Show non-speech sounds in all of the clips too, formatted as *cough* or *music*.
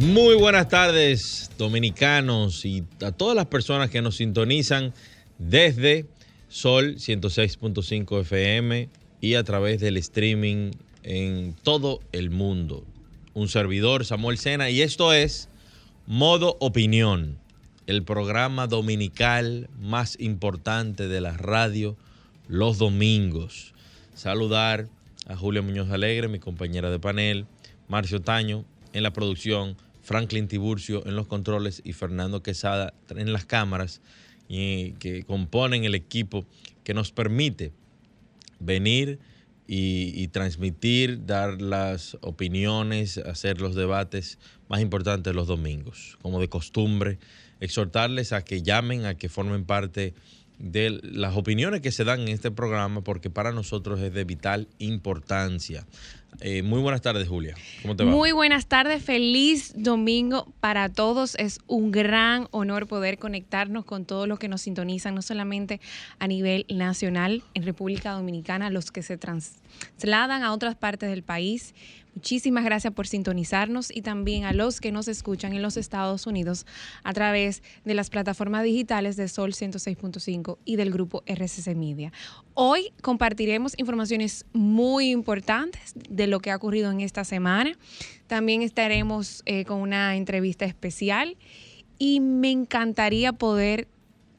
Muy buenas tardes, dominicanos y a todas las personas que nos sintonizan desde Sol 106.5 FM y a través del streaming en todo el mundo. Un servidor, Samuel Sena, y esto es Modo Opinión, el programa dominical más importante de la radio los domingos. Saludar a Julia Muñoz Alegre, mi compañera de panel, Marcio Taño en la producción, Franklin Tiburcio en los controles y Fernando Quesada en las cámaras y que componen el equipo que nos permite venir y, transmitir, dar las opiniones, hacer los debates más importantes los domingos. Como de costumbre, exhortarles a que llamen, a que formen parte de las opiniones que se dan en este programa, porque para nosotros es de vital importancia. Eh, muy buenas tardes, Julia. ¿Cómo te va? Muy buenas tardes, feliz domingo para todos. Es un gran honor poder conectarnos con todos los que nos sintonizan, no solamente a nivel nacional en República Dominicana, los que se trasladan a otras partes del país Muchísimas gracias por sintonizarnos y también a los que nos escuchan en los Estados Unidos a través de las plataformas digitales de Sol 106.5 y del grupo RCC Media. Hoy compartiremos informaciones muy importantes de lo que ha ocurrido en esta semana. También estaremos eh, con una entrevista especial y me encantaría poder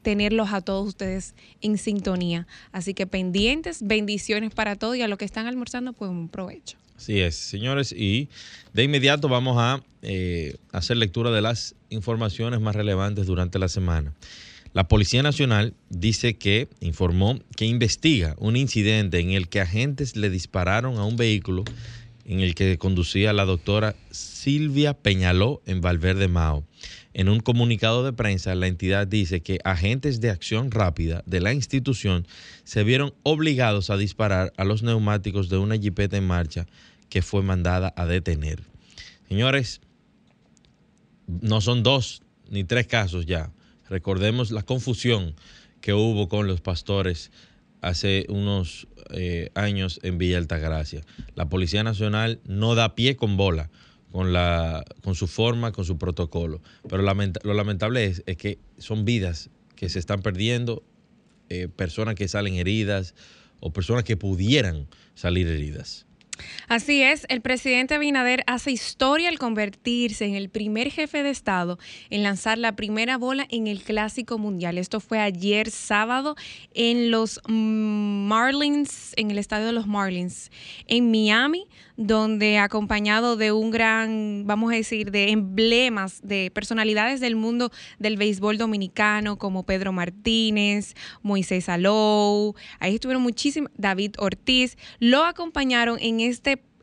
tenerlos a todos ustedes en sintonía. Así que pendientes, bendiciones para todos y a los que están almorzando, pues un provecho. Así es, señores, y de inmediato vamos a eh, hacer lectura de las informaciones más relevantes durante la semana. La Policía Nacional dice que informó que investiga un incidente en el que agentes le dispararon a un vehículo en el que conducía la doctora Silvia Peñaló en Valverde Mao. En un comunicado de prensa, la entidad dice que agentes de acción rápida de la institución se vieron obligados a disparar a los neumáticos de una jipeta en marcha que fue mandada a detener. Señores, no son dos ni tres casos ya. Recordemos la confusión que hubo con los pastores hace unos eh, años en Villa Altagracia. La Policía Nacional no da pie con bola con, la, con su forma, con su protocolo. Pero lo lamentable es, que son vidas que se están perdiendo, eh, personas que salen heridas o personas que pudieran salir heridas. Así es, el presidente Abinader hace historia al convertirse en el primer jefe de Estado en lanzar la primera bola en el Clásico Mundial. Esto fue ayer sábado en los Marlins, en el estadio de los Marlins, en Miami, donde acompañado de un gran, vamos a decir, de emblemas, de personalidades del mundo del béisbol dominicano, como Pedro Martínez, Moisés Alou, ahí estuvieron muchísimos, David Ortiz, lo acompañaron en este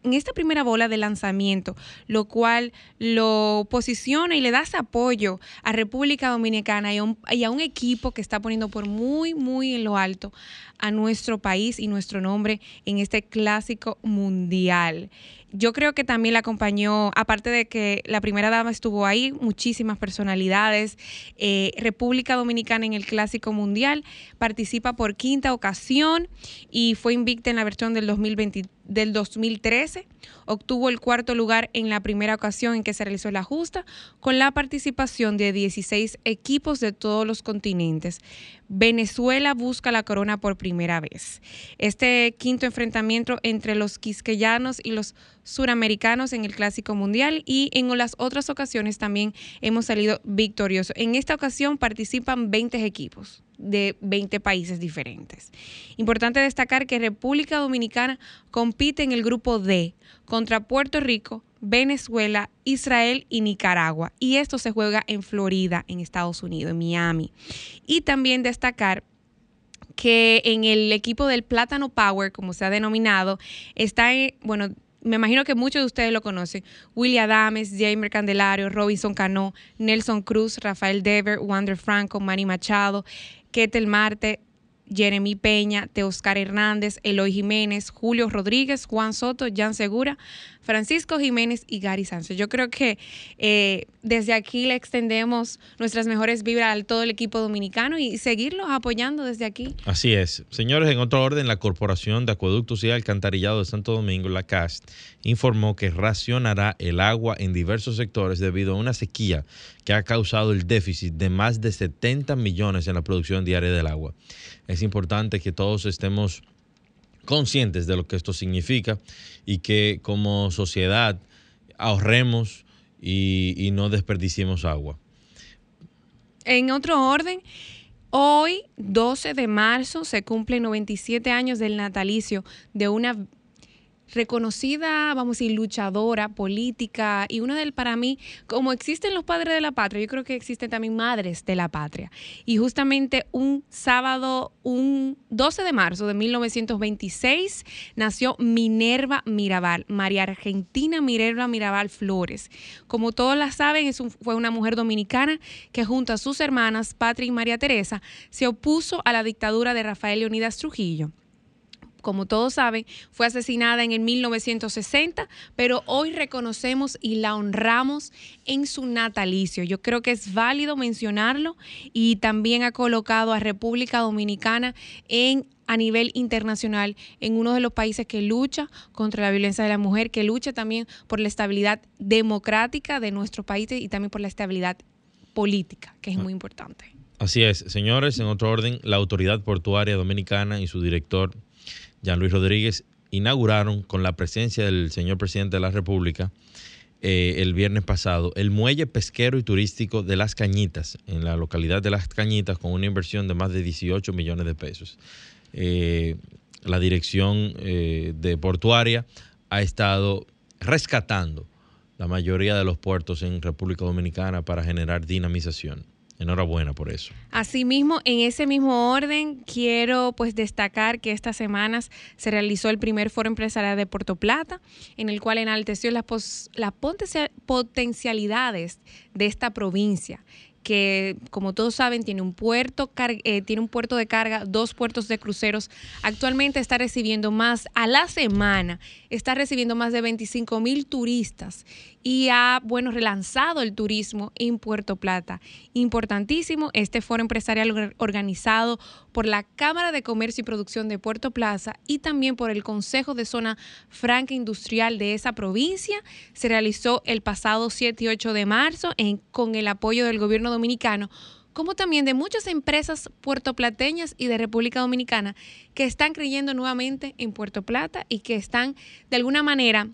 en esta primera bola de lanzamiento, lo cual lo posiciona y le da ese apoyo a República Dominicana y a, un, equipo que está poniendo por muy, muy en lo alto a nuestro país y nuestro nombre en este clásico mundial. Yo creo que también la acompañó, aparte de que la primera dama estuvo ahí, muchísimas personalidades. Eh, República Dominicana en el Clásico Mundial participa por quinta ocasión y fue invicta en la versión del 2023 del 2013. Obtuvo el cuarto lugar en la primera ocasión en que se realizó la justa, con la participación de 16 equipos de todos los continentes. Venezuela busca la corona por primera vez. Este quinto enfrentamiento entre los quisqueyanos y los suramericanos en el Clásico Mundial y en las otras ocasiones también hemos salido victoriosos. En esta ocasión participan 20 equipos de 20 países diferentes. Importante destacar que República Dominicana compite en el grupo D contra Puerto Rico, Venezuela, Israel y Nicaragua. Y esto se juega en Florida, en Estados Unidos, en Miami. Y también destacar que en el equipo del Plátano Power, como se ha denominado, está, bueno, me imagino que muchos de ustedes lo conocen. William Adames, Jamer Candelario, Robinson Cano, Nelson Cruz, Rafael Dever, Wander Franco, Manny Machado, Ketel Marte, Jeremy Peña, Teoscar Hernández, Eloy Jiménez, Julio Rodríguez, Juan Soto, Jan Segura, Francisco Jiménez y Gary Sánchez. Yo creo que eh, desde aquí le extendemos nuestras mejores vibras a todo el equipo dominicano y seguirlos apoyando desde aquí. Así es. Señores, en otro orden, la Corporación de Acueductos y Alcantarillado de Santo Domingo, la CAST, informó que racionará el agua en diversos sectores debido a una sequía que ha causado el déficit de más de 70 millones en la producción diaria del agua. Importante que todos estemos conscientes de lo que esto significa y que como sociedad ahorremos y, no desperdiciemos agua. En otro orden, hoy, 12 de marzo, se cumplen 97 años del natalicio de una reconocida, vamos a decir, luchadora política y una del, para mí, como existen los padres de la patria, yo creo que existen también madres de la patria. Y justamente un sábado, un 12 de marzo de 1926, nació Minerva Mirabal, María Argentina Minerva Mirabal Flores. Como todos la saben, fue una mujer dominicana que junto a sus hermanas, Patria y María Teresa, se opuso a la dictadura de Rafael Leonidas Trujillo como todos saben, fue asesinada en el 1960, pero hoy reconocemos y la honramos en su natalicio. Yo creo que es válido mencionarlo y también ha colocado a República Dominicana en a nivel internacional en uno de los países que lucha contra la violencia de la mujer, que lucha también por la estabilidad democrática de nuestro país y también por la estabilidad política, que es muy importante. Así es, señores, en otro orden, la Autoridad Portuaria Dominicana y su director Jean Luis Rodríguez, inauguraron con la presencia del señor presidente de la República eh, el viernes pasado el muelle pesquero y turístico de Las Cañitas, en la localidad de Las Cañitas, con una inversión de más de 18 millones de pesos. Eh, la dirección eh, de portuaria ha estado rescatando la mayoría de los puertos en República Dominicana para generar dinamización. Enhorabuena por eso. Asimismo, en ese mismo orden, quiero pues destacar que estas semanas se realizó el primer foro empresarial de Puerto Plata, en el cual enalteció las, las potencialidades de esta provincia que como todos saben tiene un puerto eh, tiene un puerto de carga, dos puertos de cruceros. Actualmente está recibiendo más a la semana, está recibiendo más de 25 mil turistas y ha, bueno, relanzado el turismo en Puerto Plata. Importantísimo este foro empresarial organizado por la Cámara de Comercio y Producción de Puerto Plaza y también por el Consejo de Zona Franca Industrial de esa provincia. Se realizó el pasado 7 y 8 de marzo con el apoyo del gobierno dominicano como también de muchas empresas puertoplateñas y de República Dominicana que están creyendo nuevamente en Puerto Plata y que están de alguna manera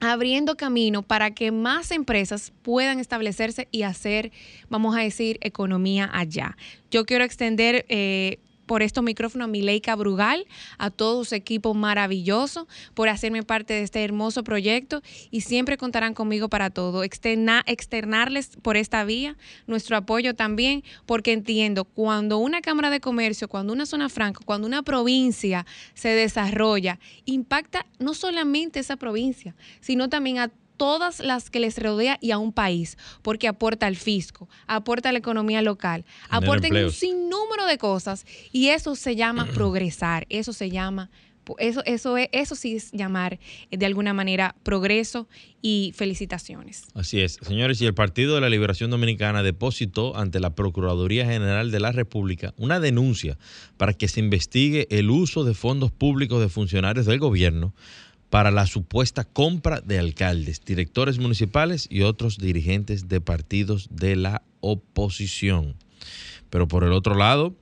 abriendo camino para que más empresas puedan establecerse y hacer, vamos a decir, economía allá. Yo quiero extender eh, por estos micrófonos a Mileika Brugal, a todo su equipo maravilloso, por hacerme parte de este hermoso proyecto y siempre contarán conmigo para todo. externarles por esta vía nuestro apoyo también, porque entiendo, cuando una Cámara de Comercio, cuando una zona franca, cuando una provincia se desarrolla, impacta no solamente esa provincia, sino también a todas las que les rodea y a un país, porque aporta al fisco, aporta a la economía local, aporta un sinnúmero de cosas y eso se llama *clears throat* progresar, eso se llama eso, eso, es, eso sí es llamar eh, de alguna manera progreso y felicitaciones. Así es, señores, y el Partido de la Liberación Dominicana depositó ante la Procuraduría General de la República una denuncia para que se investigue el uso de fondos públicos de funcionarios del gobierno para la supuesta compra de alcaldes, directores municipales y otros dirigentes de partidos de la oposición. Pero por el otro lado,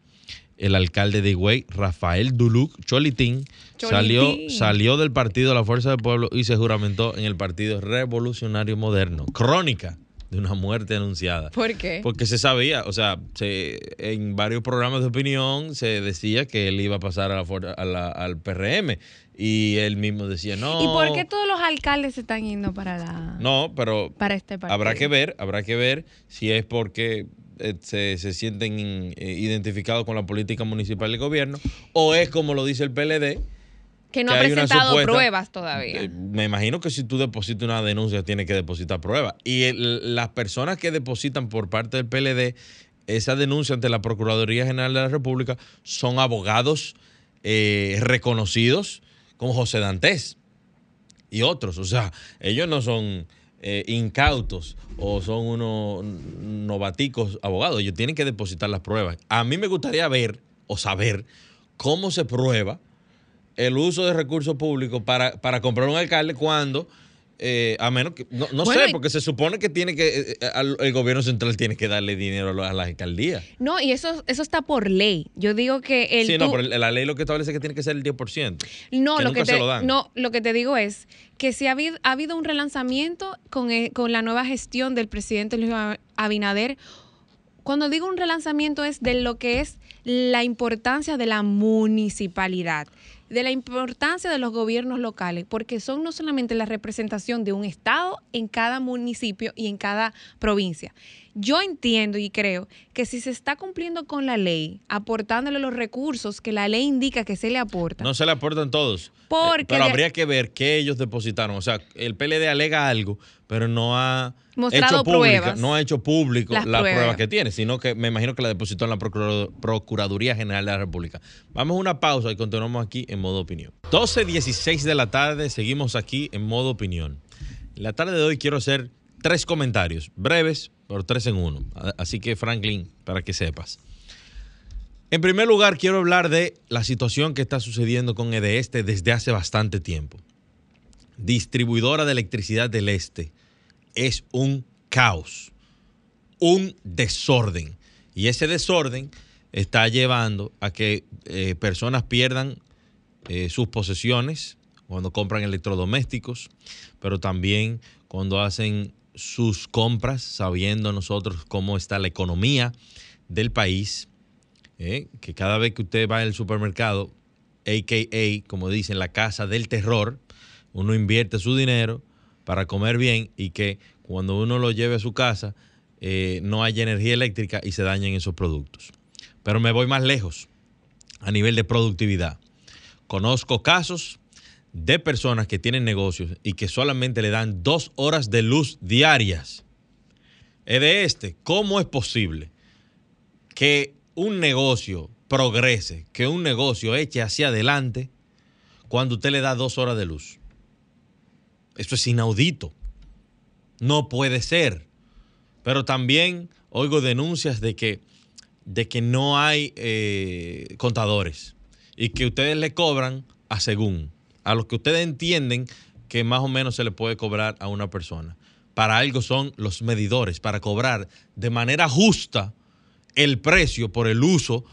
el alcalde de Higüey, Rafael Duluc Cholitín, Salió, salió del partido La Fuerza del Pueblo y se juramentó en el Partido Revolucionario Moderno. Crónica de una muerte anunciada. ¿Por qué? Porque se sabía, o sea, en varios programas de opinión se decía que él iba a pasar a la, al PRM y él mismo decía, no. ¿Y por qué todos los alcaldes se están yendo para la No, pero para este partido? Habrá que ver, habrá que ver si es porque eh, se, se, sienten eh, identificados con la política municipal del gobierno o es como lo dice el PLD Que no ha presentado supuesta- pruebas todavía. Eh, Me imagino que si tú depositas una denuncia, tienes que depositar pruebas. Y el- las personas que depositan por parte del PLD esa denuncia ante la Procuraduría General de la República son abogados eh, reconocidos como José Dantes y otros. O sea, ellos no son eh, incautos o son unos novaticos abogados. Ellos tienen que depositar las pruebas. A mí me gustaría ver o saber cómo se prueba el uso de recursos públicos para, para comprar un alcalde cuando, eh, a menos que, no, no Bueno, sé, porque se supone que tiene que, eh, eh, al- el gobierno central tiene que darle dinero a la- a las alcaldías. No, y eso, eso está por ley. Yo digo que el sí, no, pero la ley lo que establece es que tiene que ser el 10%. No, que lo que se te, lo dan. no, lo que te digo es que si ha habido, ha habido un relanzamiento con, con la nueva gestión del presidente Luis Abinader, cuando digo un relanzamiento es de lo que es la importancia de la municipalidad, de la importancia de los gobiernos locales, porque son no solamente la representación de un Estado en cada municipio y en cada provincia. Yo entiendo y creo que si se está cumpliendo con la ley, aportándole los recursos que la ley indica que se le aporta, No se le aportan todos. Porque Eh, pero habría que ver qué ellos depositaron. O sea, el PLD alega algo, pero no ha Mostrado hecho pública, pruebas. no ha hecho público Las pruebas. que tiene, sino que me imagino que la depositó en la Procuraduría General de la República. Vamos a una pausa y continuamos aquí en modo opinión. 12, 16 de la tarde, seguimos aquí en modo opinión. La tarde de hoy quiero hacer tres comentarios, breves, pero tres en uno. Así que, Franklin, para que sepas. En primer lugar, quiero hablar de la situación que está sucediendo con EDESTE desde hace bastante tiempo. Distribuidora de electricidad del Este es un caos, un desorden. Y ese desorden está llevando a que eh, personas pierdan eh, sus posesiones cuando compran electrodomésticos, pero también cuando hacen sus compras, sabiendo nosotros cómo está la economía del país ¿eh? que cada vez que usted va al supermercado, a.k.a., como dicen, la casa del terror, uno invierte su dinero para comer bien y que cuando uno lo lleve a su casa eh, no haya energía eléctrica y se dañen esos productos. Pero me voy más lejos a nivel de productividad. Conozco casos de personas que tienen negocios y que solamente le dan dos horas de luz diarias. Es de este, ¿cómo es posible que un negocio progrese, que un negocio eche hacia adelante cuando usted le da dos horas de luz? Eso es inaudito. No puede ser. Pero también oigo denuncias de que, de que no hay eh, contadores y que ustedes le cobran a según, a lo que ustedes entienden que más o menos se le puede cobrar a una persona. Para algo son los medidores, para cobrar de manera justa el precio por el uso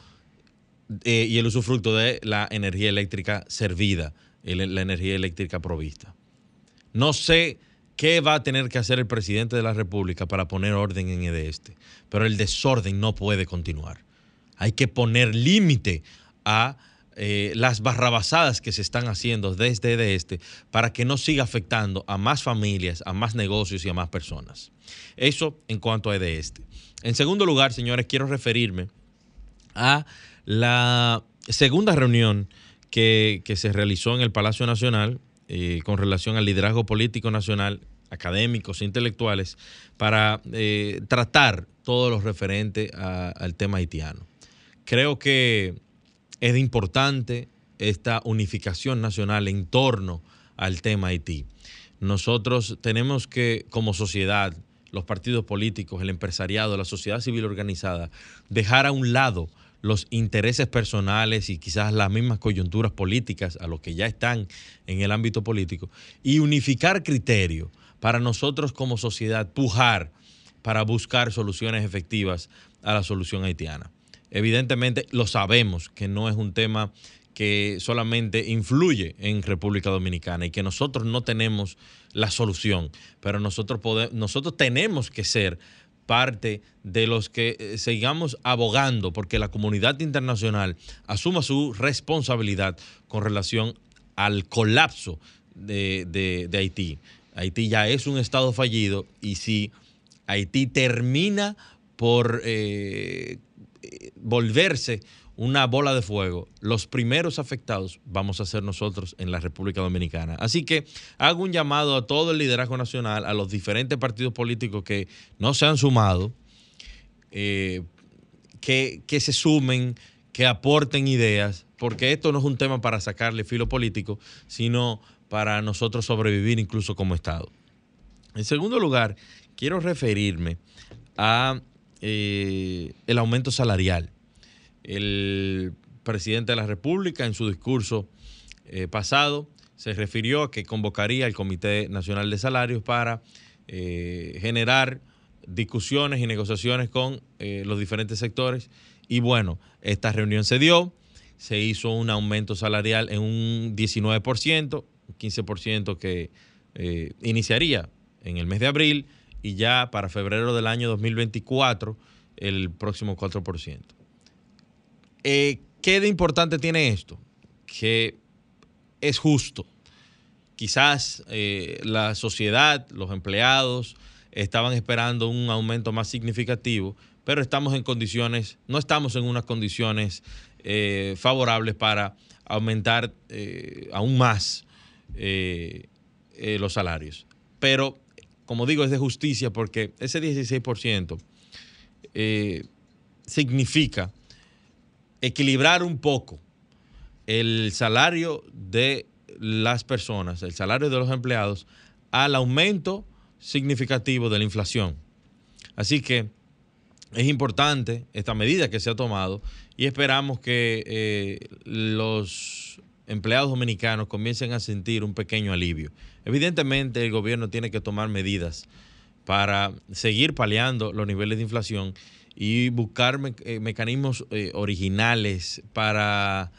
eh, y el usufructo de la energía eléctrica servida, el- la energía eléctrica provista. No sé qué va a tener que hacer el presidente de la República para poner orden en este, pero el desorden no puede continuar. Hay que poner límite a eh, las barrabasadas que se están haciendo desde de este para que no siga afectando a más familias, a más negocios y a más personas. Eso en cuanto a de este. En segundo lugar, señores, quiero referirme a la segunda reunión que, que se realizó en el Palacio Nacional eh, con relación al liderazgo político nacional, académicos, intelectuales, para eh, tratar todo lo referente al tema haitiano. Creo que es importante esta unificación nacional en torno al tema Haití. Nosotros tenemos que, como sociedad, los partidos políticos, el empresariado, la sociedad civil organizada, dejar a un lado los intereses personales y quizás las mismas coyunturas políticas a los que ya están en el ámbito político y unificar criterios para nosotros como sociedad pujar para buscar soluciones efectivas a la solución haitiana. Evidentemente lo sabemos que no es un tema que solamente influye en República Dominicana y que nosotros no tenemos la solución, pero nosotros, pode- nosotros tenemos que ser parte de los que eh, sigamos abogando porque la comunidad internacional asuma su responsabilidad con relación al colapso de, de- Haití. Haití ya es un estado fallido y si Haití termina por eh, volverse una bola de fuego, los primeros afectados vamos a ser nosotros en la República Dominicana. Así que hago un llamado a todo el liderazgo nacional, a los diferentes partidos políticos que no se han sumado, eh, que, que se sumen, que aporten ideas, porque esto no es un tema para sacarle filo político, sino para nosotros sobrevivir incluso como Estado. En segundo lugar, quiero referirme a eh, el aumento salarial. El presidente de la República en su discurso eh, pasado se refirió a que convocaría el Comité Nacional de Salarios para eh, generar discusiones y negociaciones con los diferentes sectores. Y bueno, esta reunión se dio, se hizo un aumento salarial en un 19%, 15% que iniciaría en el mes de abril y ya para febrero del año 2024 el próximo 4%. Eh, ¿Qué de importante tiene esto? Que es justo. Quizás eh, la sociedad, los empleados, estaban esperando un aumento más significativo, pero estamos en condiciones, no estamos en unas condiciones eh, favorables para aumentar aún más los salarios. Pero como digo, es de justicia porque ese 16% eh, significa equilibrar un poco el salario de las personas, el salario de los empleados, al aumento significativo de la inflación. Así que es importante esta medida que se ha tomado y esperamos que eh, los empleados dominicanos comiencen a sentir un pequeño alivio. Evidentemente el gobierno tiene que tomar medidas para seguir paliando los niveles de inflación y buscar eh, mecanismos eh, originales para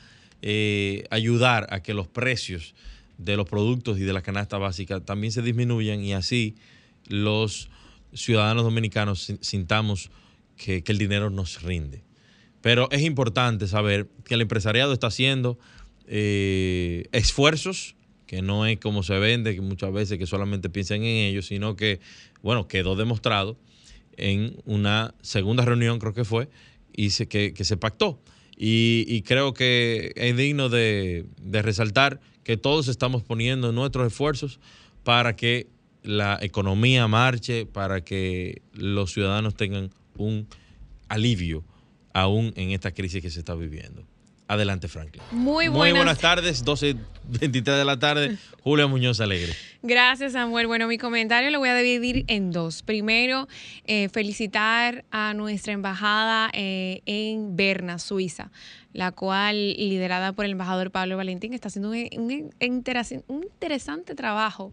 eh, ayudar a que los precios de los productos y de la canasta básica también se disminuyan y así los ciudadanos dominicanos sintamos que, el dinero nos rinde. Pero es importante saber que el empresariado está haciendo esfuerzos, que no es como se vende, que muchas veces que solamente piensan en ellos, sino que, bueno, quedó demostrado en una segunda reunión, creo que fue, y se, que, se pactó. Y, creo que es digno de, de resaltar que todos estamos poniendo nuestros esfuerzos para que la economía marche, para que los ciudadanos tengan un alivio aún en esta crisis que se está viviendo. Adelante, Franklin. Muy buenas. Muy buenas tardes, 12.23 de la tarde. Julia Muñoz Alegre. Gracias, Samuel. Bueno, mi comentario lo voy a dividir en dos. Primero, eh, felicitar a nuestra embajada eh, en Berna, Suiza, la cual, liderada por el embajador Pablo Valentín, está haciendo un, un interesante trabajo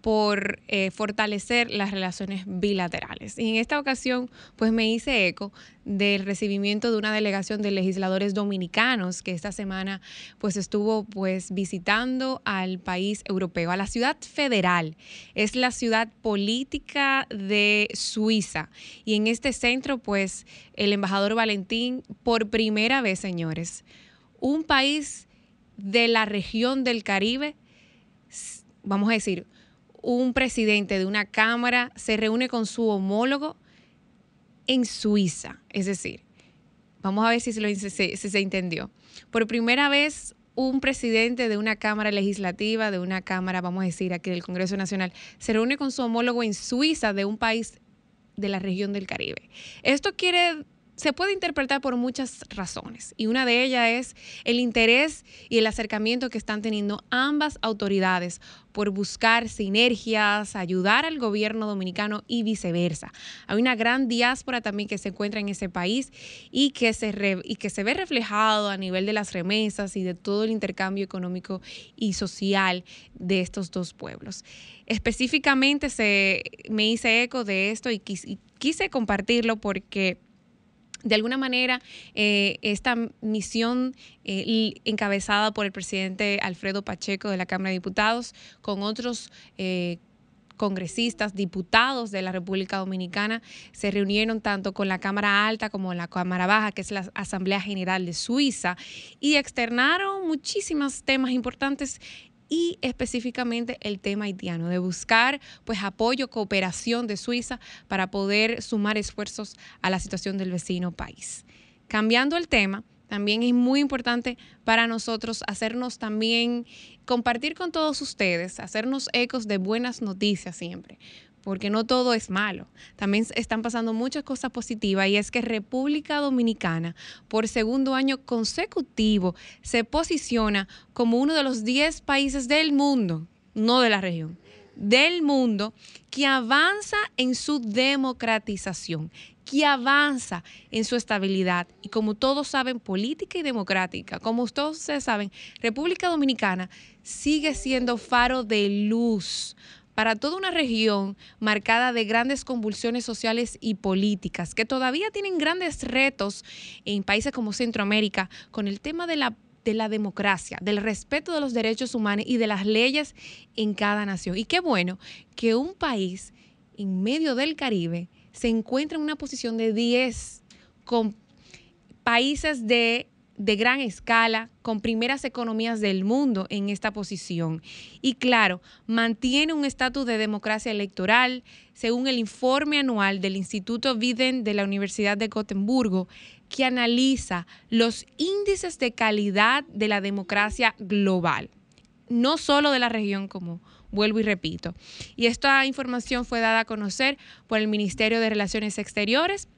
por eh, fortalecer las relaciones bilaterales. Y en esta ocasión, pues me hice eco del recibimiento de una delegación de legisladores dominicanos que esta semana pues estuvo pues visitando al país europeo, a la ciudad federal. Es la ciudad política de Suiza. Y en este centro pues el embajador Valentín, por primera vez, señores, un país de la región del Caribe, vamos a decir, un presidente de una Cámara se reúne con su homólogo en Suiza. Es decir, vamos a ver si se, entendió. Por primera vez, un presidente de una Cámara legislativa, de una Cámara, vamos a decir, aquí del Congreso Nacional, se reúne con su homólogo en Suiza de un país de la región del Caribe. Esto quiere se puede interpretar por muchas razones y una de ellas es el interés y el acercamiento que están teniendo ambas autoridades por buscar sinergias, ayudar al gobierno dominicano y viceversa. Hay una gran diáspora también que se encuentra en ese país y que se, que se ve reflejado a nivel de las remesas y de todo el intercambio económico y social de estos dos pueblos. Específicamente se, me hice eco de esto y quise compartirlo porque de alguna manera, eh, esta misión eh, encabezada por el presidente Alfredo Pacheco de la Cámara de Diputados, con otros eh, congresistas, diputados de la República Dominicana, se reunieron tanto con la Cámara Alta como la Cámara Baja, que es la Asamblea General de Suiza, y externaron muchísimos temas importantes y específicamente el tema haitiano, de buscar pues apoyo, cooperación de Suiza para poder sumar esfuerzos a la situación del vecino país. Cambiando el tema, también es muy importante para nosotros hacernos también, compartir con todos ustedes, hacernos ecos de buenas noticias siempre porque no todo es malo. También están pasando muchas cosas positivas y es que República Dominicana por segundo año consecutivo se posiciona como uno de los 10 países del mundo, no de la región, del mundo que avanza en su democratización, que avanza en su estabilidad. Y como todos saben, política y democrática, como ustedes saben, República Dominicana sigue siendo faro de luz para toda una región marcada de grandes convulsiones sociales y políticas, que todavía tienen grandes retos en países como Centroamérica con el tema de la de la democracia, del respeto de los derechos humanos y de las leyes en cada nación. Y qué bueno que un país en medio del Caribe se encuentra en una posición de 10 con países de de gran escala, con primeras economías del mundo en esta posición. Y claro, mantiene un estatus de democracia electoral, según el informe anual del Instituto Widen de la Universidad de Gotemburgo, que analiza los índices de calidad de la democracia global, no solo de la región como vuelvo y repito. Y esta información fue dada a conocer por el Ministerio de Relaciones Exteriores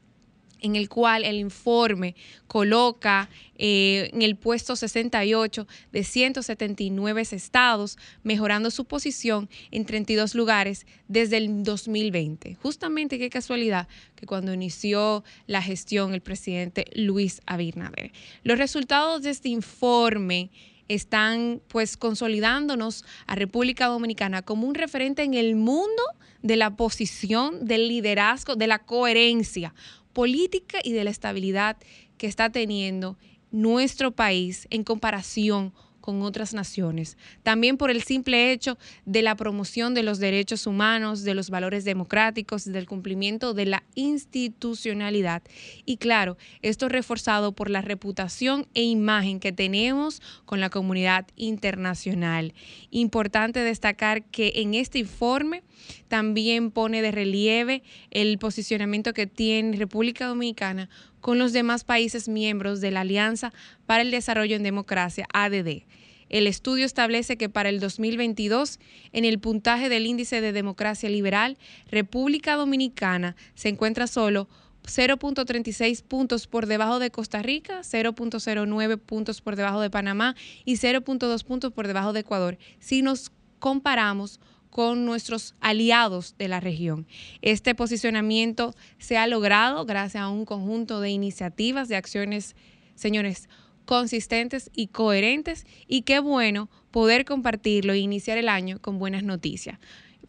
en el cual el informe coloca eh, en el puesto 68 de 179 estados, mejorando su posición en 32 lugares desde el 2020. Justamente qué casualidad que cuando inició la gestión el presidente Luis Abinader. Los resultados de este informe están pues consolidándonos a República Dominicana como un referente en el mundo de la posición, del liderazgo, de la coherencia política y de la estabilidad que está teniendo nuestro país en comparación con otras naciones. También por el simple hecho de la promoción de los derechos humanos, de los valores democráticos, del cumplimiento de la institucionalidad. Y claro, esto reforzado por la reputación e imagen que tenemos con la comunidad internacional. Importante destacar que en este informe también pone de relieve el posicionamiento que tiene República Dominicana con los demás países miembros de la Alianza para el Desarrollo en Democracia, ADD. El estudio establece que para el 2022, en el puntaje del índice de democracia liberal, República Dominicana se encuentra solo 0.36 puntos por debajo de Costa Rica, 0.09 puntos por debajo de Panamá y 0.2 puntos por debajo de Ecuador. Si nos comparamos con nuestros aliados de la región. Este posicionamiento se ha logrado gracias a un conjunto de iniciativas, de acciones, señores, consistentes y coherentes y qué bueno poder compartirlo e iniciar el año con buenas noticias.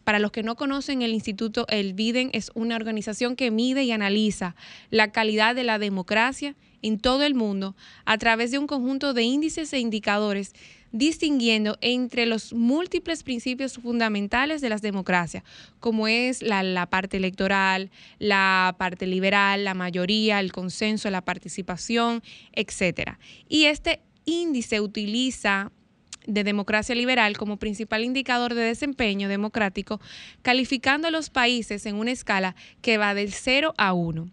Para los que no conocen el instituto, el BIDEN es una organización que mide y analiza la calidad de la democracia en todo el mundo a través de un conjunto de índices e indicadores distinguiendo entre los múltiples principios fundamentales de las democracias, como es la, parte electoral, la parte liberal, la mayoría, el consenso, la participación, etcétera. Y este índice utiliza de democracia liberal como principal indicador de desempeño democrático, calificando a los países en una escala que va del 0 a 1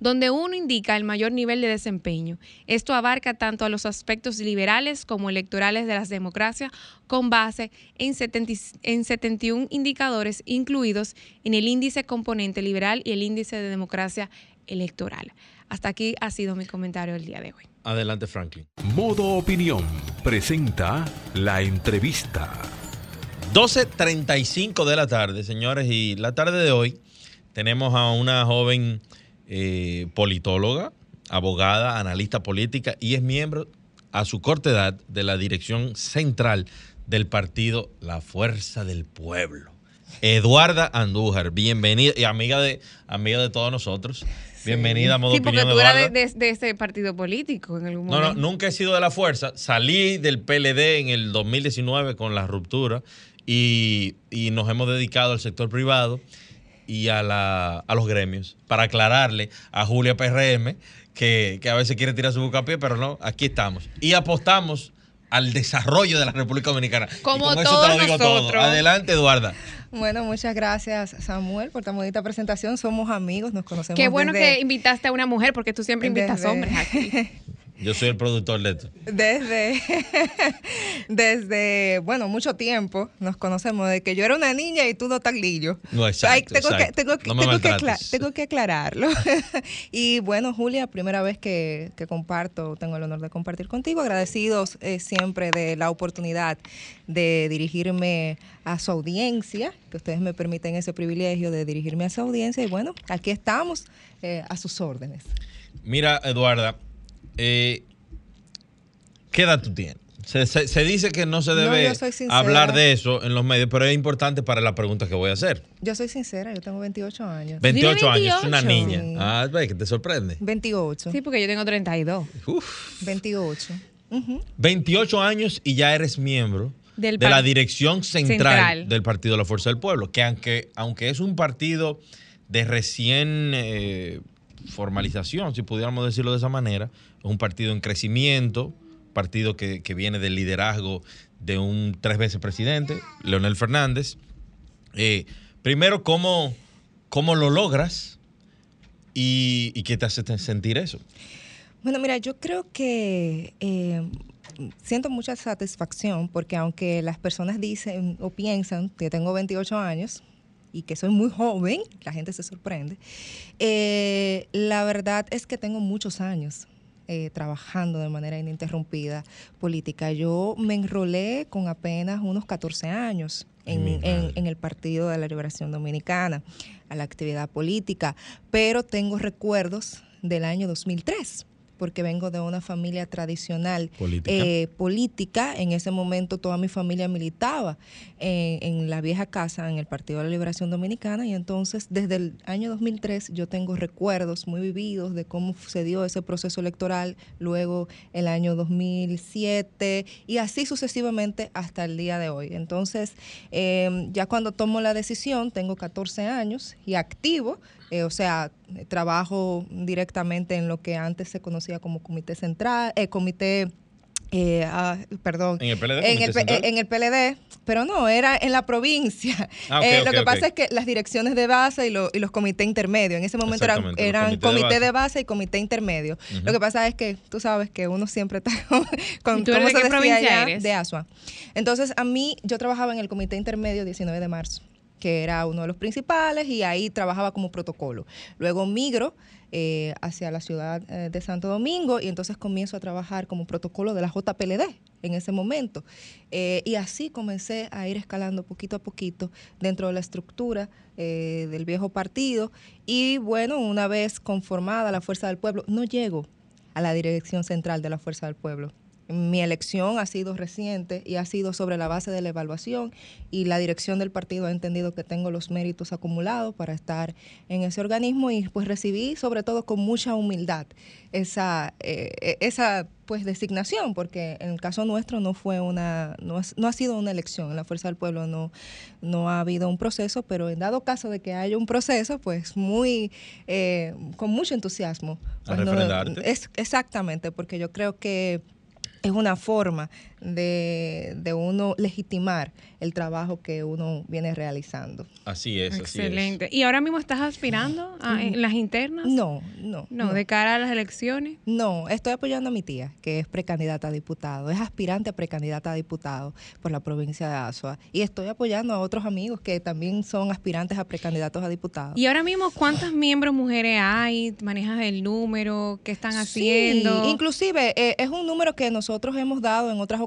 donde uno indica el mayor nivel de desempeño. Esto abarca tanto a los aspectos liberales como electorales de las democracias con base en, 71 indicadores incluidos en el índice componente liberal y el índice de democracia electoral. Hasta aquí ha sido mi comentario el día de hoy. Adelante, Franklin. Modo Opinión presenta la entrevista. 12.35 de la tarde, señores, y la tarde de hoy tenemos a una joven eh, politóloga, abogada, analista política y es miembro a su corta edad de la dirección central del partido La Fuerza del Pueblo. Eduarda Andújar, bienvenida y amiga de, amiga de todos nosotros. Bienvenida a Modo Sí, porque tú eras de, de, ese partido político en algún momento. No, no, nunca he sido de la fuerza. Salí del PLD en el 2019 con la ruptura y, y nos hemos dedicado al sector privado y a, la, a los gremios para aclararle a Julia PRM que, a veces quiere tirar su bucapié, pero no, aquí estamos. Y apostamos al desarrollo de la República Dominicana. Como y eso te lo digo todo. Adelante, Eduarda. Bueno, muchas gracias, Samuel, por tan bonita presentación. Somos amigos, nos conocemos. Qué bueno que invitaste a una mujer, porque tú siempre invitas hombres aquí. *laughs* Yo soy el productor de esto. Desde, *laughs* desde, bueno, mucho tiempo nos conocemos, de que yo era una niña y tú no taglillo. No, exacto, tengo, Que, exacto. tengo, que- No tengo que maltrates. acla- tengo que aclararlo. *laughs* y bueno, Julia, primera vez que, que comparto, tengo el honor de compartir contigo, agradecidos eh, siempre de la oportunidad de dirigirme a su audiencia, que ustedes me permiten ese privilegio de dirigirme a su audiencia. Y bueno, aquí estamos eh, a sus órdenes. Mira, Eduarda, eh, ¿qué edad tú tienes? Se, se- se dice que no se debe hablar de eso en los medios, pero es importante para la pregunta que voy a hacer. Yo soy sincera, yo tengo 28 años. 28 años, es una 28. niña. Sí. Ah, ve que te sorprende. 28. Sí, porque yo tengo 32. Uf. 28. Ujú. 28 años y ya eres miembro Del de la dirección central, Central. del Partido de la Fuerza del Pueblo, que aunque, aunque es un partido de recién eh, formalización, si pudiéramos decirlo de esa manera, es un partido en crecimiento, partido que, que viene del liderazgo de un tres veces presidente, Leonel Fernández. Eh, primero, ¿cómo, ¿cómo lo logras y, qué te hace sentir eso? Bueno, mira, yo creo que eh, siento mucha satisfacción porque aunque las personas dicen o piensan que tengo 28 años y que soy muy joven, la gente se sorprende, eh, la verdad es que tengo muchos años. eh, trabajando de manera ininterrumpida política. Yo me enrolé con apenas unos 14 años en, en- en el Partido de la Liberación Dominicana, a la actividad política, pero tengo recuerdos del año 2003 porque vengo de una familia tradicional Política. eh, política. En ese momento toda mi familia militaba en, en la vieja casa, en el Partido de la Liberación Dominicana, y entonces desde el año 2003 yo tengo recuerdos muy vividos de cómo se dio ese proceso electoral, luego el año 2007 y así sucesivamente hasta el día de hoy. Entonces, eh, ya cuando tomo la decisión, tengo 14 años y activo, eh, o sea, eh, trabajo directamente en lo que antes se conocía como comité central, eh, comité, eh, ah, perdón, ¿En el PLD? en Comité el, P- Central? en el PLD, pero no, era en la provincia. Ah, *laughs* Eh, lo que pasa es que las direcciones de base y, lo- y los comités intermedios, en ese momento eran, de comité base. de base y comité intermedio. Lo que pasa es que tú sabes que uno siempre está con, *laughs* con ¿Y tú ¿cómo de se decía allá? De Asua. Entonces, a mí, yo trabajaba en el comité intermedio 19 de marzo que era uno de los principales, y ahí trabajaba como protocolo. Luego migro eh, hacia la ciudad eh, de Santo Domingo y entonces comienzo a trabajar como protocolo de la JPLD en ese momento. Eh, y así comencé a ir escalando poquito a poquito dentro de la estructura eh, del viejo partido. Y bueno, una vez conformada la Fuerza del Pueblo, no llego a la dirección central de la Fuerza del Pueblo. Mi elección ha sido reciente y ha sido sobre la base de la evaluación y la dirección del partido ha entendido que tengo los méritos acumulados para estar en ese organismo y pues recibí sobre todo con mucha humildad esa, eh, esa pues designación porque en el caso nuestro no fue una no, es- no ha sido una elección. En la fuerza del pueblo no no ha habido un proceso pero en dado caso de que haya un proceso pues muy eh, con mucho entusiasmo A no- es exactamente porque yo creo que es una forma de, de uno legitimar el trabajo que uno viene realizando. Así es, así es. Excelente. ¿Y ahora mismo estás aspirando a- en las internas? No, no. No, de cara a las elecciones. No, estoy apoyando a mi tía, que es precandidata a diputado, es aspirante a precandidata a diputado por la provincia de Azua. Y estoy apoyando a otros amigos que también son aspirantes a precandidatos a diputados. ¿Y ahora mismo cuántas miembros mujeres hay? ¿Manejas el número? ¿Qué están haciendo? Sí, inclusive eh, es un número que nosotros hemos dado en otras ocasiones.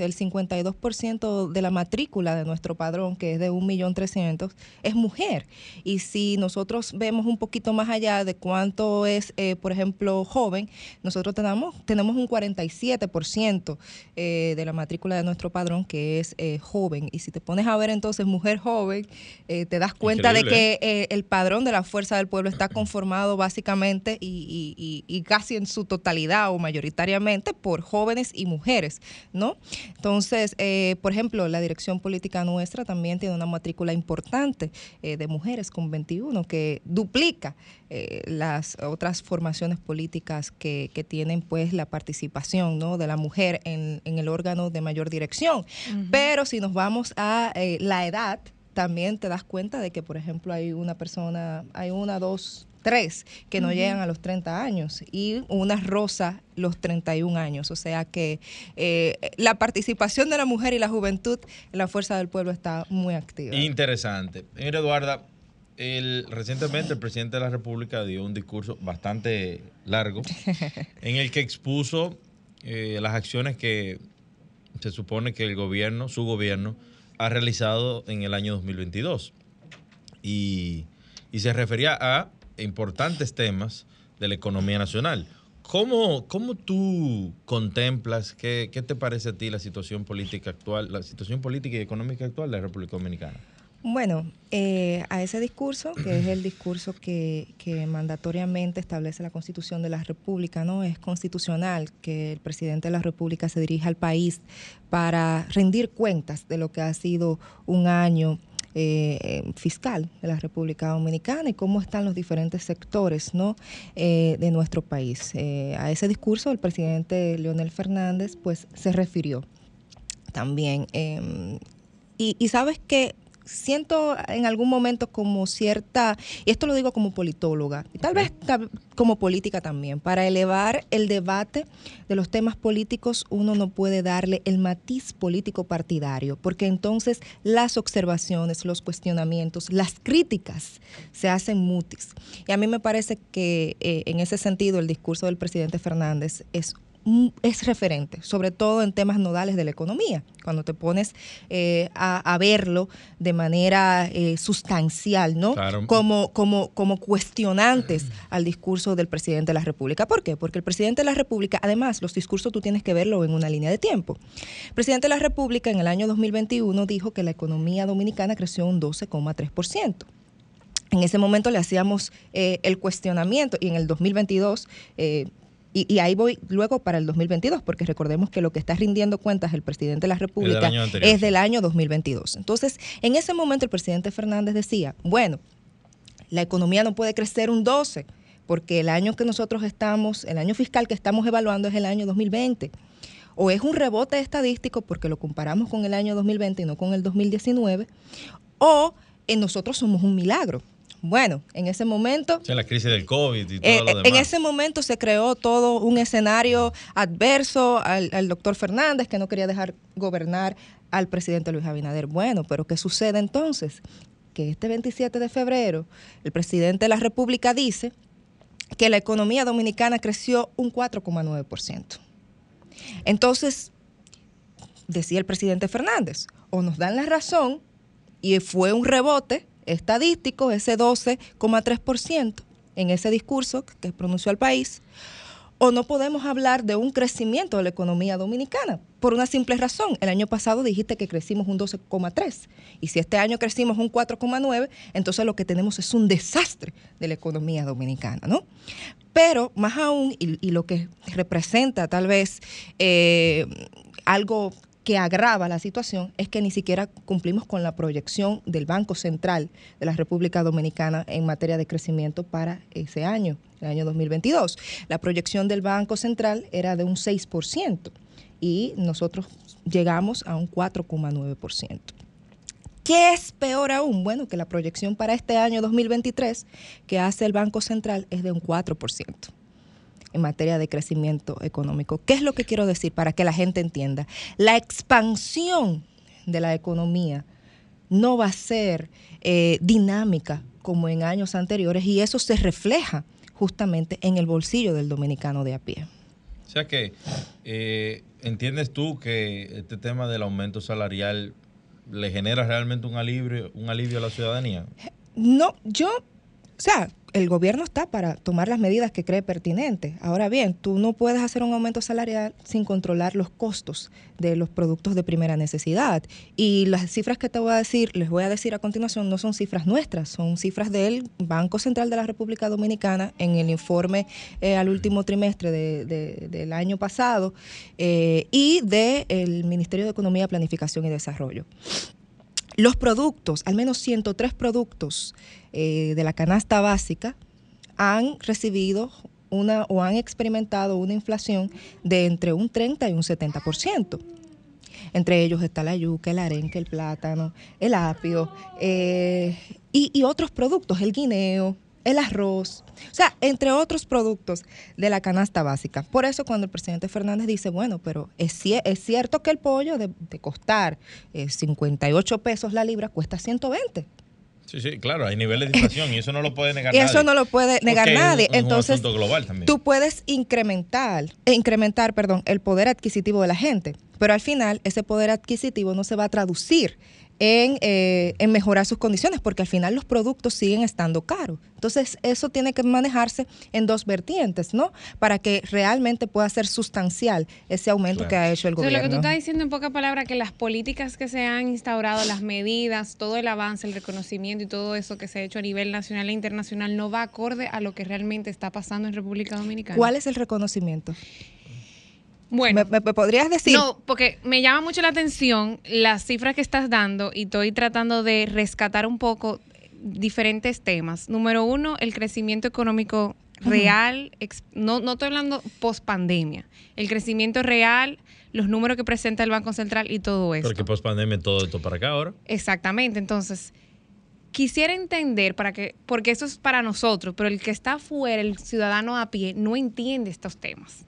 El 52% de la matrícula de nuestro padrón, que es de 1.300.000, es mujer. Y si nosotros vemos un poquito más allá de cuánto es, eh, por ejemplo, joven, nosotros tenemos, tenemos un 47% eh, de la matrícula de nuestro padrón que es eh, joven. Y si te pones a ver entonces mujer joven, eh, te das cuenta de que el padrón de la Fuerza del Pueblo está conformado básicamente y, y- y- y casi en su totalidad o mayoritariamente por jóvenes y mujeres, ¿no? Entonces, eh, por ejemplo, la dirección política nuestra también tiene una matrícula importante eh, de mujeres con 21 que duplica eh, las otras formaciones políticas que, que tienen pues la participación ¿no? de la mujer en, en el órgano de mayor dirección. Pero si nos vamos a eh, la edad, también te das cuenta de que, por ejemplo, hay una persona, hay una, dos, tres que no llegan a los 30 años y una rosa los 31 años. O sea que eh, la participación de la mujer y la juventud en la fuerza del pueblo está muy activa. Interesante. Señora Eduarda, el, recientemente el presidente de la República dio un discurso bastante largo *laughs* en el que expuso eh, las acciones que se supone que el gobierno, su gobierno, ha realizado en el año 2022. Y, y se refería a importantes temas de la economía nacional. ¿Cómo, cómo tú contemplas, qué, qué te parece a ti la situación política actual, la situación política y económica actual de la República Dominicana? Bueno, eh, a ese discurso, que es el discurso que, que, mandatoriamente establece la Constitución de la República, ¿no? Es constitucional que el presidente de la República se dirija al país para rendir cuentas de lo que ha sido un año eh, fiscal de la República Dominicana y cómo están los diferentes sectores ¿no? Eh, de nuestro país. Eh, a ese discurso el presidente Leonel Fernández pues se refirió también. Em, y, y sabes que siento en algún momento como cierta, y esto lo digo como politóloga, y tal vez como política también, para elevar el debate de los temas políticos uno no puede darle el matiz político partidario, porque entonces las observaciones, los cuestionamientos, las críticas se hacen mutis. Y a mí me parece que eh, en ese sentido el discurso del presidente Fernández es es referente, sobre todo en temas nodales de la economía, cuando te pones eh, a, verlo de manera eh, sustancial, ¿no? Como, como, como cuestionantes al discurso del presidente de la República. ¿Por qué? Porque el presidente de la República, además, los discursos tú tienes que verlo en una línea de tiempo. El presidente de la República en el año 2021 dijo que la economía dominicana creció un 12,3%. En ese momento le hacíamos eh, el cuestionamiento y en el 2022 eh, y, ahí voy luego para el 2022, porque recordemos que lo que está rindiendo cuentas el presidente de la República es del año 2022. Entonces, en ese momento el presidente Fernández decía, bueno, la economía no puede crecer un 12, porque el año que nosotros estamos, el año fiscal que estamos evaluando es el año 2020 o es un rebote estadístico porque lo comparamos con el año 2020 y no con el 2019, o en nosotros somos un milagro. Bueno, en ese momento... la crisis del COVID y todo eh, lo demás. En ese momento se creó todo un escenario adverso al, al, doctor Fernández, que no quería dejar gobernar al presidente Luis Abinader. Bueno, pero ¿qué sucede entonces? Que este 27 de febrero el presidente de la República dice que la economía dominicana creció un 4,9%. Entonces, decía el presidente Fernández, o nos dan la razón y fue un rebote estadístico, ese 12,3% en ese discurso que pronunció el país, o no podemos hablar de un crecimiento de la economía dominicana, por una simple razón. El año pasado dijiste que crecimos un 12,3 y si este año crecimos un 4,9, entonces lo que tenemos es un desastre de la economía dominicana, ¿no? Pero más aún, y, y lo que representa tal vez eh, algo que agrava la situación es que ni siquiera cumplimos con la proyección del Banco Central de la República Dominicana en materia de crecimiento para ese año, el año 2022. La proyección del Banco Central era de un 6% y nosotros llegamos a un 4,9%. ¿Qué es peor aún? Bueno, que la proyección para este año 2023 que hace el Banco Central es de un 4% en materia de crecimiento económico. ¿Qué es lo que quiero decir para que la gente entienda? La expansión de la economía no va a ser eh, dinámica como en años anteriores y eso se refleja justamente en el bolsillo del dominicano de a pie. O sea que, eh, ¿entiendes tú que este tema del aumento salarial le genera realmente un alivio, un alivio a la ciudadanía? No, yo, o sea, el gobierno está para tomar las medidas que cree pertinentes. Ahora bien, tú no puedes hacer un aumento salarial sin controlar los costos de los productos de primera necesidad. Y las cifras que te voy a decir, les voy a decir a continuación, no son cifras nuestras, son cifras del Banco Central de la República Dominicana en el informe eh, al último trimestre del año pasado eh, y del Ministerio de Economía, Planificación y Desarrollo. Los productos, al menos 103 productos eh, de la canasta básica, han recibido una o han experimentado una inflación de entre un 30 y un 70%. Entre ellos está la yuca, el arenque, el plátano, el apio eh, y, y, otros productos, el guineo, el arroz, o sea, entre otros productos de la canasta básica. Por eso cuando el presidente Fernández dice, bueno, pero es, es cierto que el pollo de, costar 58 eh, pesos la libra cuesta 120. Sí, sí, claro, hay niveles de inflación y eso no lo puede negar *laughs* y nadie. eso no lo puede negar nadie. Entonces, tú puedes incrementar, eh, incrementar, perdón, el poder adquisitivo de la gente, pero al final ese poder adquisitivo no se va a traducir en, eh, en, mejorar sus condiciones, porque al final los productos siguen estando caros. Entonces, eso tiene que manejarse en dos vertientes, ¿no? Para que realmente pueda ser sustancial ese aumento que ha hecho el gobierno. lo que tú estás diciendo en pocas palabras, que las políticas que se han instaurado, las medidas, todo el avance, el reconocimiento y todo eso que se ha hecho a nivel nacional e internacional no va acorde a lo que realmente está pasando en República Dominicana. ¿Cuál es el reconocimiento? Bueno, ¿Me, podrías decir? No, porque me llama mucho la atención las cifras que estás dando y estoy tratando de rescatar un poco diferentes temas. Número uno, el crecimiento económico real, no, no estoy hablando post pandemia, el crecimiento real, los números que presenta el Banco Central y todo eso. Porque post pandemia todo esto para acá ahora. Exactamente, entonces quisiera entender para que, porque eso es para nosotros, pero el que está afuera, el ciudadano a pie, no entiende estos temas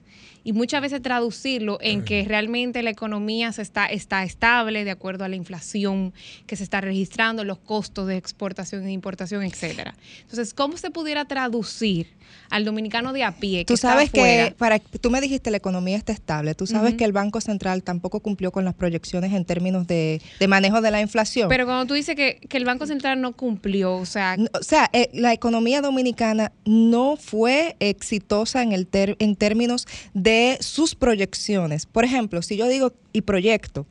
y muchas veces traducirlo en que realmente la economía se está, está estable de acuerdo a la inflación que se está registrando, los costos de exportación e importación, etcétera. Entonces, ¿cómo se pudiera traducir al dominicano de a pie? tú sabes que para tú me dijiste la economía está estable. Tú sabes que el Banco Central tampoco cumplió con las proyecciones en términos de, manejo de la inflación. Pero cuando tú dices que, el Banco Central no cumplió, o sea, o sea, eh, la economía dominicana no fue exitosa en el en términos de sus proyecciones. Por ejemplo, si yo digo y proyecto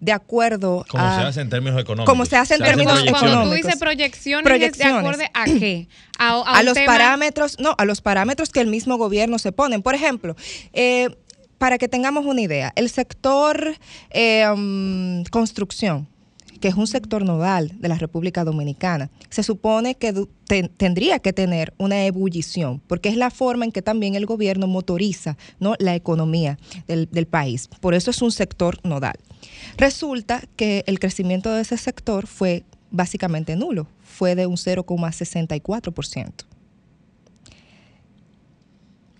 de acuerdo como a... se hace en términos económicos. Como se hace en términos económicos. Cuando tú dices proyecciones, ¿de acuerdo a qué? *clears throat* A, los parámetros, no, a los parámetros que el mismo gobierno se pone. Por ejemplo, eh, para que tengamos una idea, el sector eh, um, construcción, que es un sector nodal de la República Dominicana, se supone que tendría que tener una ebullición, porque es la forma en que también el gobierno motoriza ¿no? la economía del, del país. Por eso es un sector nodal. Resulta que el crecimiento de ese sector fue básicamente nulo, fue de un 0,64%.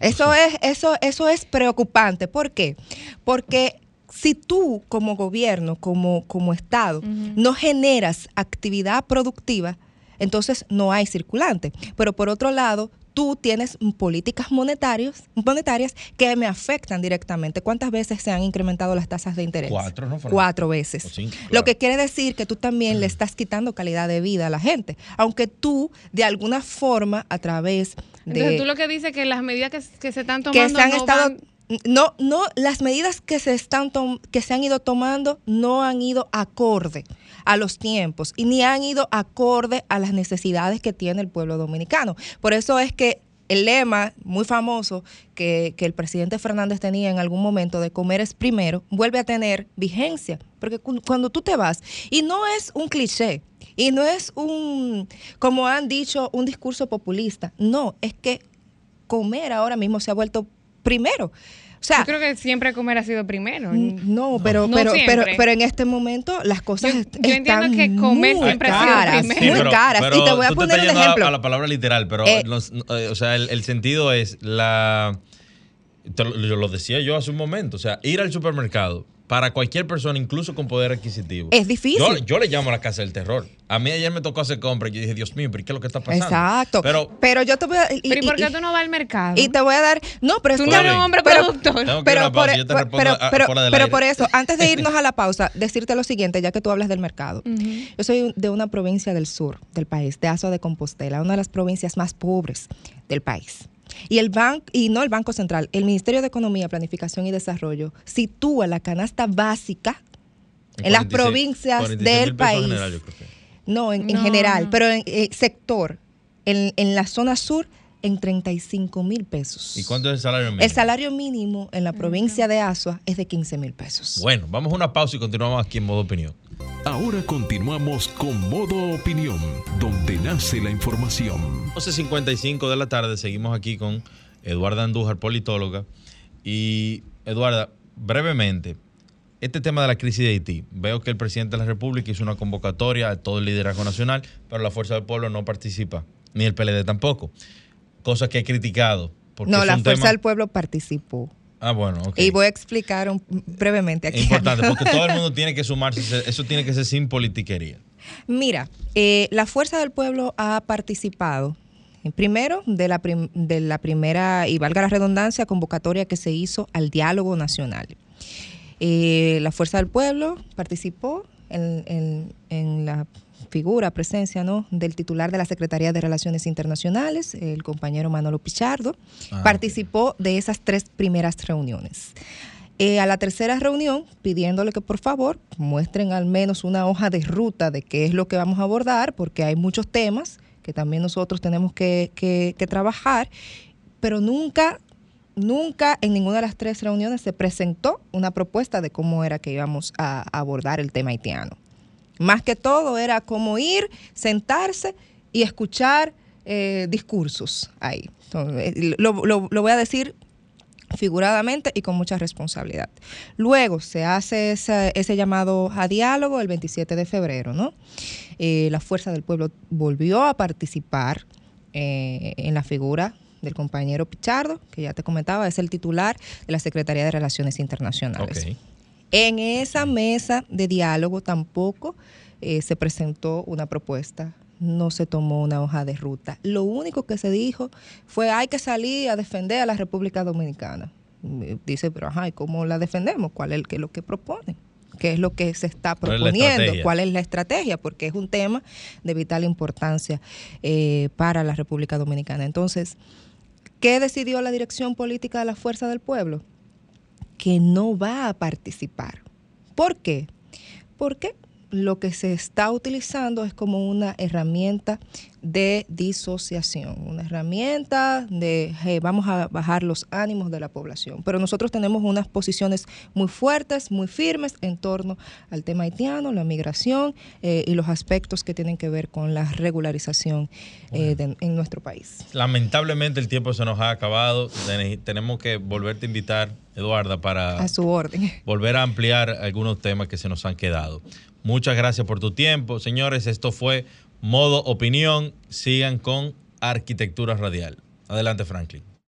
Eso es, eso, eso es preocupante. ¿Por qué? Porque si tú como gobierno, como, como Estado, no generas actividad productiva, entonces no hay circulante. Pero por otro lado, tú tienes políticas monetarias, monetarias que me afectan directamente. ¿Cuántas veces se han incrementado las tasas de interés? Cuatro, ¿no? Cuatro veces. Lo que quiere decir que tú también le estás quitando calidad de vida a la gente. Aunque tú, de alguna forma, a través de... Entonces, tú lo que dices que las medidas que, se están tomando... Que se han estado... No, no, las medidas que se están que se han ido tomando no han ido acorde a los tiempos y ni han ido acorde a las necesidades que tiene el pueblo dominicano. Por eso es que el lema muy famoso que, el presidente Fernández tenía en algún momento de comer es primero, vuelve a tener vigencia. Porque cuando tú te vas, y no es un cliché, y no es un, como han dicho, un discurso populista, no, es que comer ahora mismo se ha vuelto primero. Yo creo que siempre comer ha sido primero. No, pero, pero, pero, pero, en este momento las cosas yo, yo están que comer siempre caras, ha sido primero. muy caras. y te voy a poner un ejemplo. A, la palabra literal, pero eh, eh, o sea, el, sentido es la. Yo lo decía yo hace un momento. O sea, ir al supermercado para cualquier persona, incluso con poder adquisitivo. Es difícil. Yo, le llamo la casa del terror. A mí ayer me tocó hacer compra y yo dije, Dios mío, ¿pero qué es lo que está pasando? Exacto. Pero, pero yo te voy a... ¿Pero por qué tú no vas al mercado? Y te voy a dar... No, pero... Tú no eres un hombre productor. Pero, por, e- pero, pero por eso, *laughs* antes de irnos a la pausa, decirte lo siguiente, ya que tú hablas del mercado. Yo soy de una provincia del sur del país, de Azo de Compostela, una de las provincias más pobres del país. Y el banco, y no el Banco Central, el Ministerio de Economía, Planificación y Desarrollo sitúa la canasta básica en, las provincias del país. No, en, general, pero en eh, sector, en, en la zona sur, en 35 mil pesos. ¿Y cuánto es el salario mínimo? El salario mínimo en la provincia de Asua es de 15 mil pesos. Bueno, vamos a una pausa y continuamos aquí en modo opinión. Ahora continuamos con modo opinión, donde nace la información. 12.55 de la tarde, seguimos aquí con Eduarda Andújar, politóloga. Y Eduarda, brevemente, este tema de la crisis de Haití, veo que el presidente de la República hizo una convocatoria a todo el liderazgo nacional, pero la Fuerza del Pueblo no participa ni el PLD tampoco. Cosa que he criticado. Porque no, es la Fuerza tema- del Pueblo participó. Ah, bueno, ok. Y voy a explicar un- brevemente aquí. Es importante, porque *laughs* todo el mundo tiene que sumarse. Eso tiene que ser sin politiquería. Mira, eh, la Fuerza del Pueblo ha participado, eh, primero, de la, prim- de la primera, y valga la redundancia, convocatoria que se hizo al diálogo nacional. Eh, la Fuerza del Pueblo participó en, en- en la figura, presencia ¿no? del titular de la Secretaría de Relaciones Internacionales, el compañero Manolo Pichardo, Ah, participó de esas tres primeras reuniones. Eh, a la tercera reunión, pidiéndole que por favor muestren al menos una hoja de ruta de qué es lo que vamos a abordar, porque hay muchos temas que también nosotros tenemos que, que- que trabajar, pero nunca, nunca en ninguna de las tres reuniones se presentó una propuesta de cómo era que íbamos a abordar el tema haitiano. Más que todo era como ir, sentarse y escuchar eh, discursos ahí. Eh, lo, voy a decir figuradamente y con mucha responsabilidad. Luego se hace ese, ese llamado a diálogo el 27 de febrero, ¿no? Eh, la Fuerza del Pueblo volvió a participar eh, en la figura del compañero Pichardo, que ya te comentaba, es el titular de la Secretaría de Relaciones Internacionales. Ok. En esa mesa de diálogo tampoco eh, se presentó una propuesta, no se tomó una hoja de ruta. Lo único que se dijo fue hay que salir a defender a la República Dominicana. Eh, Dice, pero ajá, ¿y cómo la defendemos? ¿Cuál es, qué es lo que propone? ¿Qué es lo que se está ¿Cuál es la proponiendo? ¿Cuál es la estrategia? Porque es un tema de vital importancia eh, para la República Dominicana. Entonces, ¿qué decidió la dirección política de la Fuerza del Pueblo? Que no va a participar. ¿Por qué? Porque lo que se está utilizando es como una herramienta de disociación, una herramienta de hey, vamos a bajar los ánimos de la población. Pero nosotros tenemos unas posiciones muy fuertes, muy firmes en torno al tema haitiano, la migración eh, y los aspectos que tienen que ver con la regularización eh, de- en nuestro país. Lamentablemente el tiempo se nos ha acabado. Ten- Tenemos que volverte a invitar, Eduarda, para A su orden. volver a ampliar algunos temas que se nos han quedado. Muchas gracias por tu tiempo. Señores, esto fue Modo Opinión. Sigan con Arquitectura Radial. Adelante, Franklin.